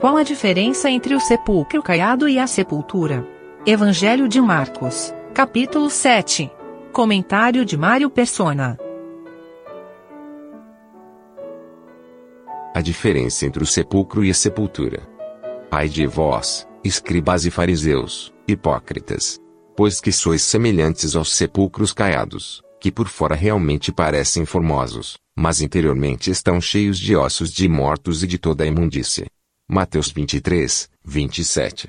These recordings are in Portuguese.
Qual a diferença entre o sepulcro caiado e a sepultura? Evangelho de Marcos, capítulo 7. Comentário de Mário Persona. A diferença entre o sepulcro e a sepultura. Ai de vós, escribas e fariseus, hipócritas! Pois que sois semelhantes aos sepulcros caiados, que por fora realmente parecem formosos, mas interiormente estão cheios de ossos de mortos e de toda a imundície. Mateus 23, 27.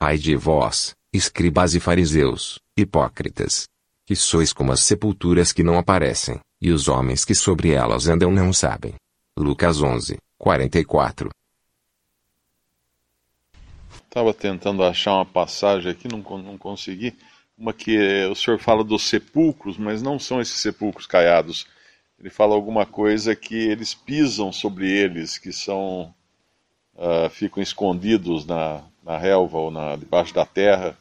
Ai de vós, escribas e fariseus, hipócritas! Que sois como as sepulturas que não aparecem, e os homens que sobre elas andam não sabem. Lucas 11, 44. Estava tentando achar uma passagem aqui, não, não consegui. Uma que o senhor fala dos sepulcros, mas não são esses sepulcros caiados. Ele fala alguma coisa que eles pisam sobre eles, que são uh, ficam escondidos na, na relva ou na, debaixo da terra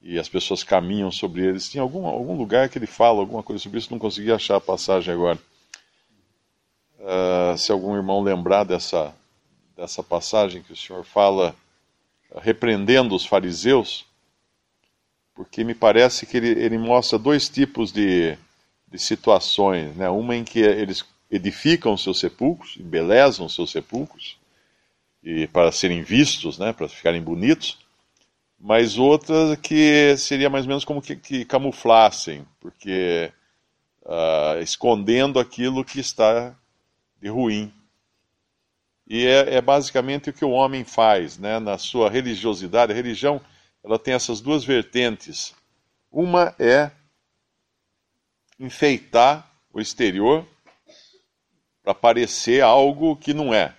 e as pessoas caminham sobre eles. Tinha algum, algum lugar que ele fala alguma coisa sobre isso, não consegui achar a passagem agora. Uh, se algum irmão lembrar dessa, dessa passagem que o senhor fala repreendendo os fariseus, porque me parece que ele, ele mostra dois tipos de, de situações. Né? Uma em que eles edificam seus sepulcros, embelezam seus sepulcros, e para serem vistos, né, para ficarem bonitos, mas outra que seria mais ou menos como que, que camuflassem, porque uh, escondendo aquilo que está de ruim. E é, é, basicamente o que o homem faz, né, na sua religiosidade. A religião ela tem essas duas vertentes. Uma é enfeitar o exterior para parecer algo que não é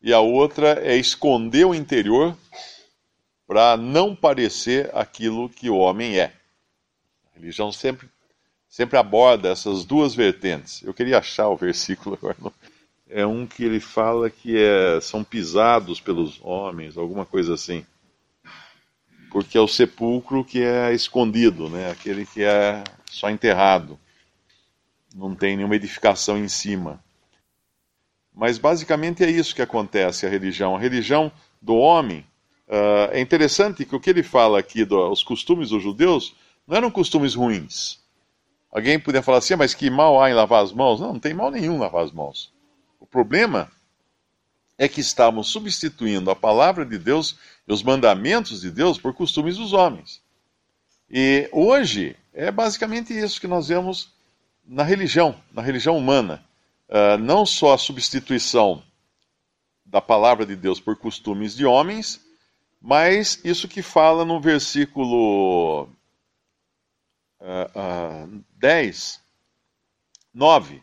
e a outra é esconder o interior para não parecer aquilo que o homem é. A religião sempre, sempre aborda essas duas vertentes. Eu queria achar o versículo agora. É um que ele fala que é, são pisados pelos homens, alguma coisa assim. Porque é o sepulcro que é escondido, né? aquele que é só enterrado. Não tem nenhuma edificação em cima. Mas basicamente é isso que acontece a religião. A religião do homem. Uh, é interessante que o que ele fala aqui dos costumes dos judeus não eram costumes ruins. Alguém poderia falar assim, ah, mas que mal há em lavar as mãos? Não, não tem mal nenhum lavar as mãos. O problema é que estamos substituindo a palavra de Deus e os mandamentos de Deus por costumes dos homens. E hoje é basicamente isso que nós vemos na religião, na religião humana uh, não só a substituição da palavra de Deus por costumes de homens, mas isso que fala no versículo uh, uh, 10, 9.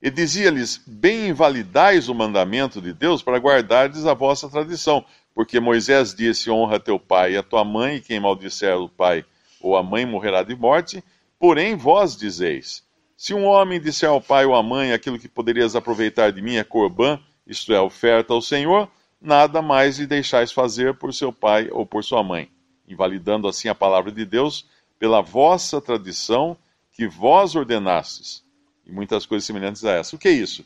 E dizia-lhes: Bem invalidais o mandamento de Deus para guardardes a vossa tradição, porque Moisés disse: Honra teu pai e a tua mãe, e quem maldisser o pai ou a mãe morrerá de morte. Porém, vós dizeis: se um homem disser ao pai ou à mãe aquilo que poderias aproveitar de mim é corbã, isto é, oferta ao Senhor, nada mais lhe deixais fazer por seu pai ou por sua mãe, invalidando assim a palavra de Deus pela vossa tradição que vós ordenastes, e muitas coisas semelhantes a essa. O que é isso?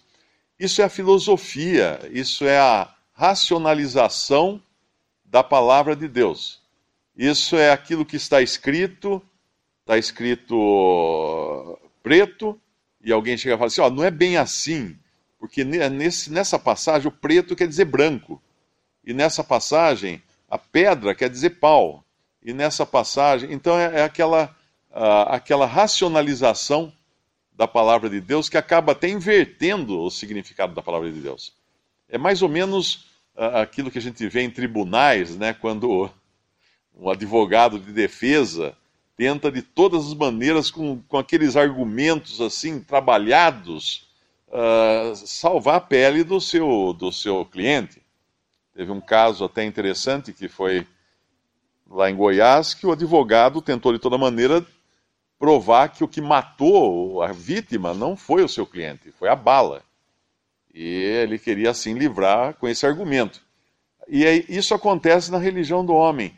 Isso é a filosofia, isso é a racionalização da palavra de Deus. Isso é aquilo que está escrito, está escrito preto, e alguém chega e fala assim: ó, não é bem assim, porque nesse, nessa passagem o preto quer dizer branco, e nessa passagem a pedra quer dizer pau, e nessa passagem. Então é, é aquela, uh, aquela racionalização da palavra de Deus que acaba até invertendo o significado da palavra de Deus. É mais ou menos uh, aquilo que a gente vê em tribunais, né, quando o advogado de defesa tenta de todas as maneiras, com, com aqueles argumentos assim trabalhados, uh, salvar a pele do seu, do seu cliente. Teve um caso até interessante que foi lá em Goiás, que o advogado tentou de toda maneira provar que o que matou a vítima não foi o seu cliente, foi a bala. E ele queria assim livrar com esse argumento. E isso acontece na religião do homem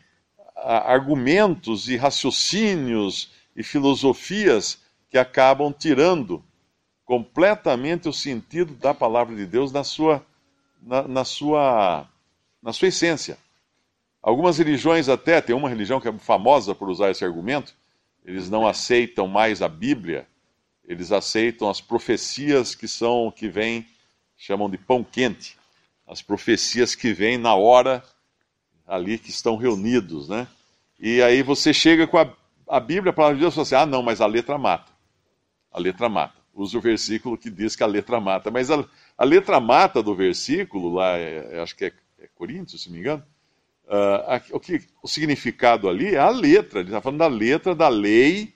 argumentos e raciocínios e filosofias que acabam tirando completamente o sentido da palavra de Deus na sua, na, na sua na sua essência. Algumas religiões até, tem uma religião que é famosa por usar esse argumento, eles não aceitam mais a Bíblia, eles aceitam as profecias que são, que vêm, chamam de pão quente, as profecias que vêm na hora ali que estão reunidos, né? E aí você chega com a, a Bíblia, a palavra de Deus, e fala assim, ah não, mas a letra mata. A letra mata. Usa o versículo que diz que a letra mata. Mas a, a letra mata do versículo, lá, é, acho que é, é Coríntios, se me engano, Uh, o, que, o significado ali é a letra, ele está falando da letra da lei,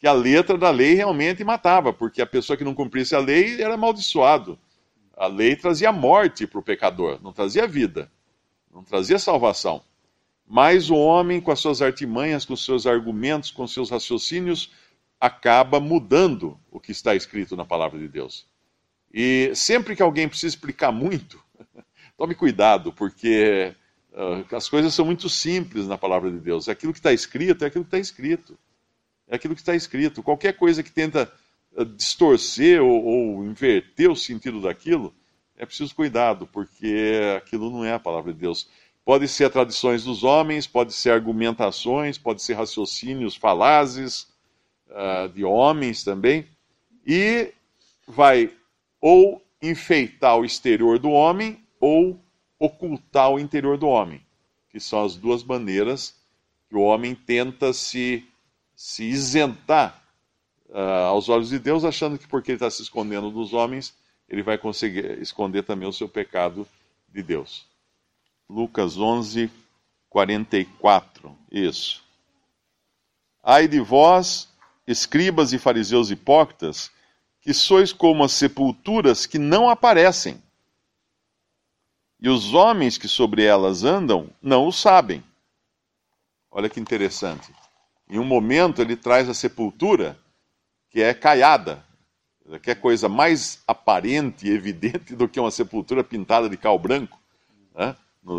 que a letra da lei realmente matava, porque a pessoa que não cumprisse a lei era amaldiçoado. A lei trazia morte para o pecador, não trazia vida, não trazia salvação. Mas o homem, com as suas artimanhas, com os seus argumentos, com os seus raciocínios, acaba mudando o que está escrito na palavra de Deus. E sempre que alguém precisa explicar muito, tome cuidado, porque uh, as coisas são muito simples na palavra de Deus. É aquilo que está escrito, é aquilo que está escrito. É aquilo que está escrito. Qualquer coisa que tenta uh, distorcer ou, ou inverter o sentido daquilo, é preciso cuidado, porque aquilo não é a palavra de Deus. Pode ser tradições dos homens, pode ser argumentações, pode ser raciocínios falazes uh, de homens também, e vai ou enfeitar o exterior do homem ou ocultar o interior do homem, que são as duas maneiras que o homem tenta se, se isentar uh, aos olhos de Deus, achando que porque ele está se escondendo dos homens, ele vai conseguir esconder também o seu pecado de Deus. Lucas 11, 44. Isso. Ai de vós, escribas e fariseus hipócritas, que sois como as sepulturas que não aparecem, e os homens que sobre elas andam não o sabem. Olha que interessante. Em um momento ele traz a sepultura, que é caiada, que é coisa mais aparente e evidente do que uma sepultura pintada de cal branco. Né?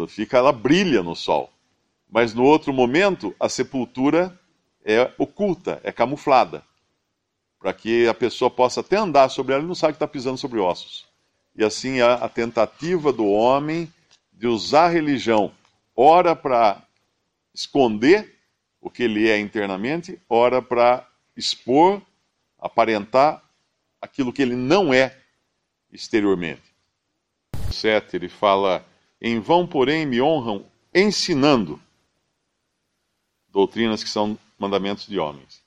Fica, ela brilha no sol. Mas no outro momento, a sepultura é oculta, é camuflada, para que a pessoa possa até andar sobre ela e não sabe que está pisando sobre ossos. E assim a, a tentativa do homem de usar a religião, ora para esconder o que ele é internamente, ora para expor, aparentar aquilo que ele não é exteriormente. 7, ele fala: Em vão, porém, me honram ensinando doutrinas que são mandamentos de homens.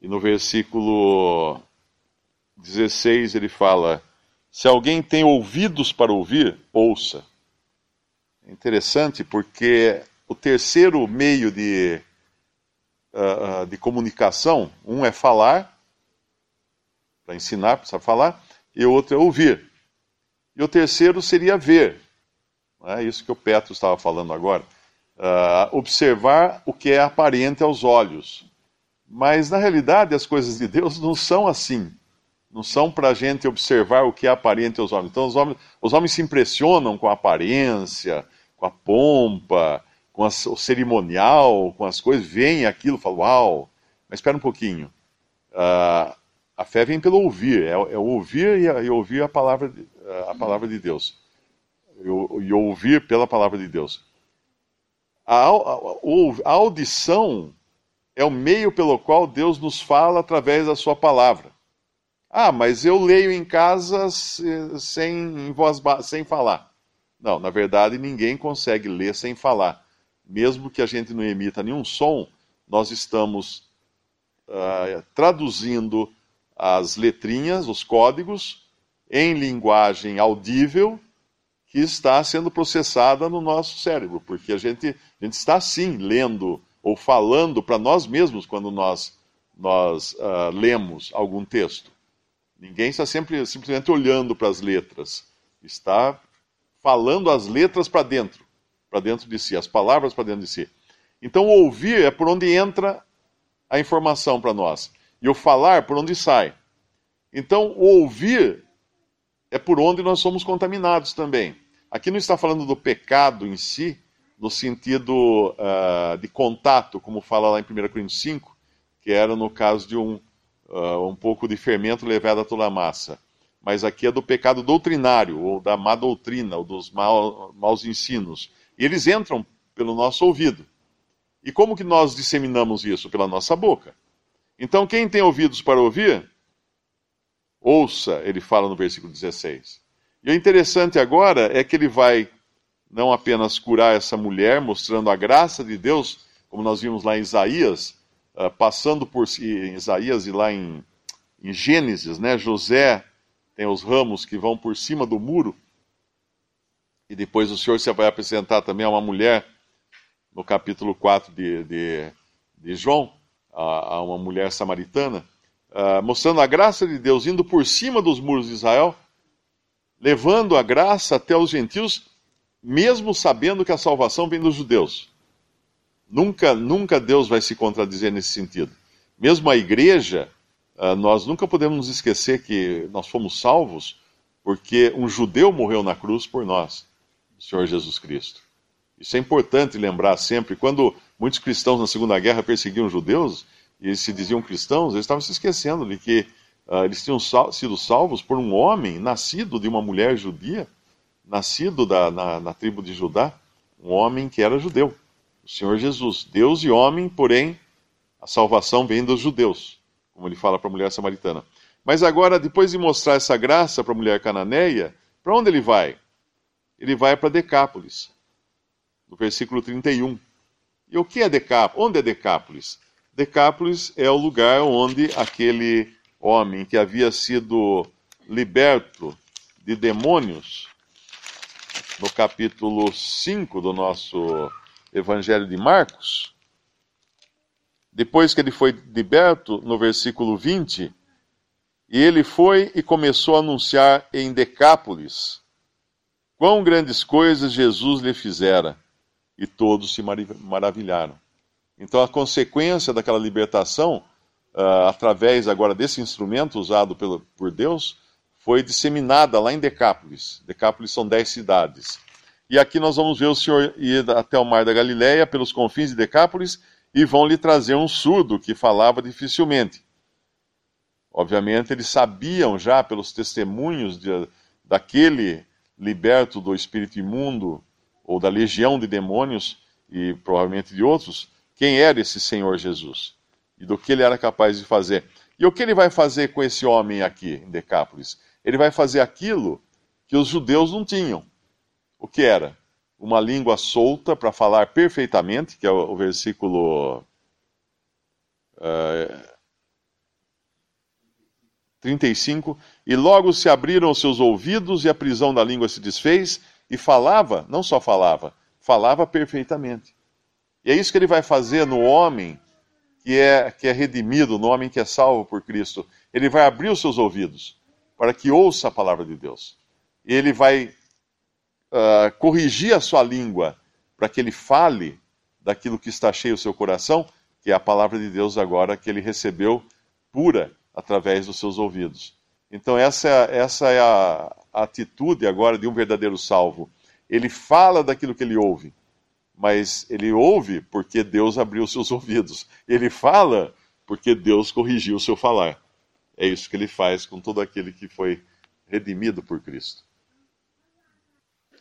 E no versículo 16 ele fala: Se alguém tem ouvidos para ouvir, ouça. É interessante porque o terceiro meio de, uh, de comunicação, um é falar, para ensinar, precisa falar, e o outro é ouvir. E o terceiro seria ver. É isso que o Petro estava falando agora. Uh, observar o que é aparente aos olhos. Mas, na realidade, as coisas de Deus não são assim. Não são para a gente observar o que é aparente aos homens. Então, os homens, os homens se impressionam com a aparência, com a pompa, com o cerimonial, com as coisas, veem aquilo, falam, uau, mas espera um pouquinho. Uh, a fé vem pelo ouvir, é, é ouvir e, e, ouvir a palavra, a palavra de Deus. E, e ouvir pela palavra de Deus. A, a, a audição é o meio pelo qual Deus nos fala através da sua palavra. Ah, mas eu leio em casa sem, em voz sem falar. Não, na verdade ninguém consegue ler sem falar. Mesmo que a gente não emita nenhum som, nós estamos uh, traduzindo as letrinhas, os códigos, em linguagem audível que está sendo processada no nosso cérebro, porque a gente, a gente está sim lendo ou falando para nós mesmos quando nós, nós uh, lemos algum texto. Ninguém está sempre simplesmente olhando para as letras, está falando as letras para dentro, para dentro de si, as palavras para dentro de si. Então, ouvir é por onde entra a informação para nós, e o falar por onde sai. Então, o ouvir é por onde nós somos contaminados também. Aqui não está falando do pecado em si, no sentido uh, de contato, como fala lá em 1 Coríntios 5, que era no caso de um, uh, um pouco de fermento levado a toda a massa. Mas aqui é do pecado doutrinário, ou da má doutrina, ou dos mal, maus ensinos. E eles entram pelo nosso ouvido. E como que nós disseminamos isso? Pela nossa boca. Então, quem tem ouvidos para ouvir, ouça, ele fala no versículo 16. E o interessante agora é que ele vai não apenas curar essa mulher, mostrando a graça de Deus, como nós vimos lá em Isaías, uh, passando por em Isaías e lá em, em Gênesis, né? José tem os ramos que vão por cima do muro, e depois o Senhor se vai apresentar também a uma mulher, no capítulo 4 de, de, de João, a, uma mulher samaritana, uh, mostrando a graça de Deus indo por cima dos muros de Israel, levando a graça até os gentios, mesmo sabendo que a salvação vem dos judeus. Nunca, nunca Deus vai se contradizer nesse sentido. Mesmo a igreja, uh, nós nunca podemos nos esquecer que nós fomos salvos porque um judeu morreu na cruz por nós, o Senhor Jesus Cristo. Isso é importante lembrar sempre. Quando muitos cristãos na Segunda Guerra perseguiam judeus e eles se diziam cristãos, eles estavam se esquecendo de que uh, eles tinham sal sido salvos por um homem nascido de uma mulher judia, nascido da, na, na tribo de Judá, um homem que era judeu, o Senhor Jesus. Deus e homem, porém, a salvação vem dos judeus, como ele fala para a mulher samaritana. Mas agora, depois de mostrar essa graça para a mulher cananeia, para onde ele vai? Ele vai para Decápolis no versículo 31. E o que é Decápolis? Onde é Decápolis? Decápolis é o lugar onde aquele homem que havia sido liberto de demônios, no capítulo 5 do nosso Evangelho de Marcos, depois que ele foi liberto, no versículo 20, e ele foi e começou a anunciar em Decápolis quão grandes coisas Jesus lhe fizera e todos se maravilharam. Então, a consequência daquela libertação, uh, através agora desse instrumento usado pelo, por Deus, foi disseminada lá em Decápolis. Decápolis são dez cidades. E aqui nós vamos ver o Senhor ir até o mar da Galileia, pelos confins de Decápolis, e vão lhe trazer um surdo que falava dificilmente. Obviamente, eles sabiam já, pelos testemunhos de, daquele liberto do espírito imundo, ou da legião de demônios, e provavelmente de outros, quem era esse Senhor Jesus e do que ele era capaz de fazer. E o que ele vai fazer com esse homem aqui em Decápolis? Ele vai fazer aquilo que os judeus não tinham. O que era? Uma língua solta para falar perfeitamente, que é o, versículo uh, 35. E logo se abriram os seus ouvidos e a prisão da língua se desfez, e falava, não só falava, falava perfeitamente. E é isso que ele vai fazer no homem que é, que é redimido, no homem que é salvo por Cristo. Ele vai abrir os seus ouvidos para que ouça a palavra de Deus. E ele vai uh, corrigir a sua língua para que ele fale daquilo que está cheio o seu coração, que é a palavra de Deus agora que ele recebeu pura através dos seus ouvidos. Então, essa, essa é a, a atitude agora de um verdadeiro salvo. Ele fala daquilo que ele ouve, mas ele ouve porque Deus abriu seus ouvidos. Ele fala porque Deus corrigiu o seu falar. É isso que ele faz com todo aquele que foi redimido por Cristo.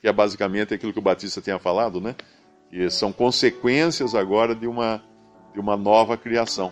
Que é basicamente aquilo que o Batista tinha falado, né? Que são consequências agora de uma, de uma nova criação.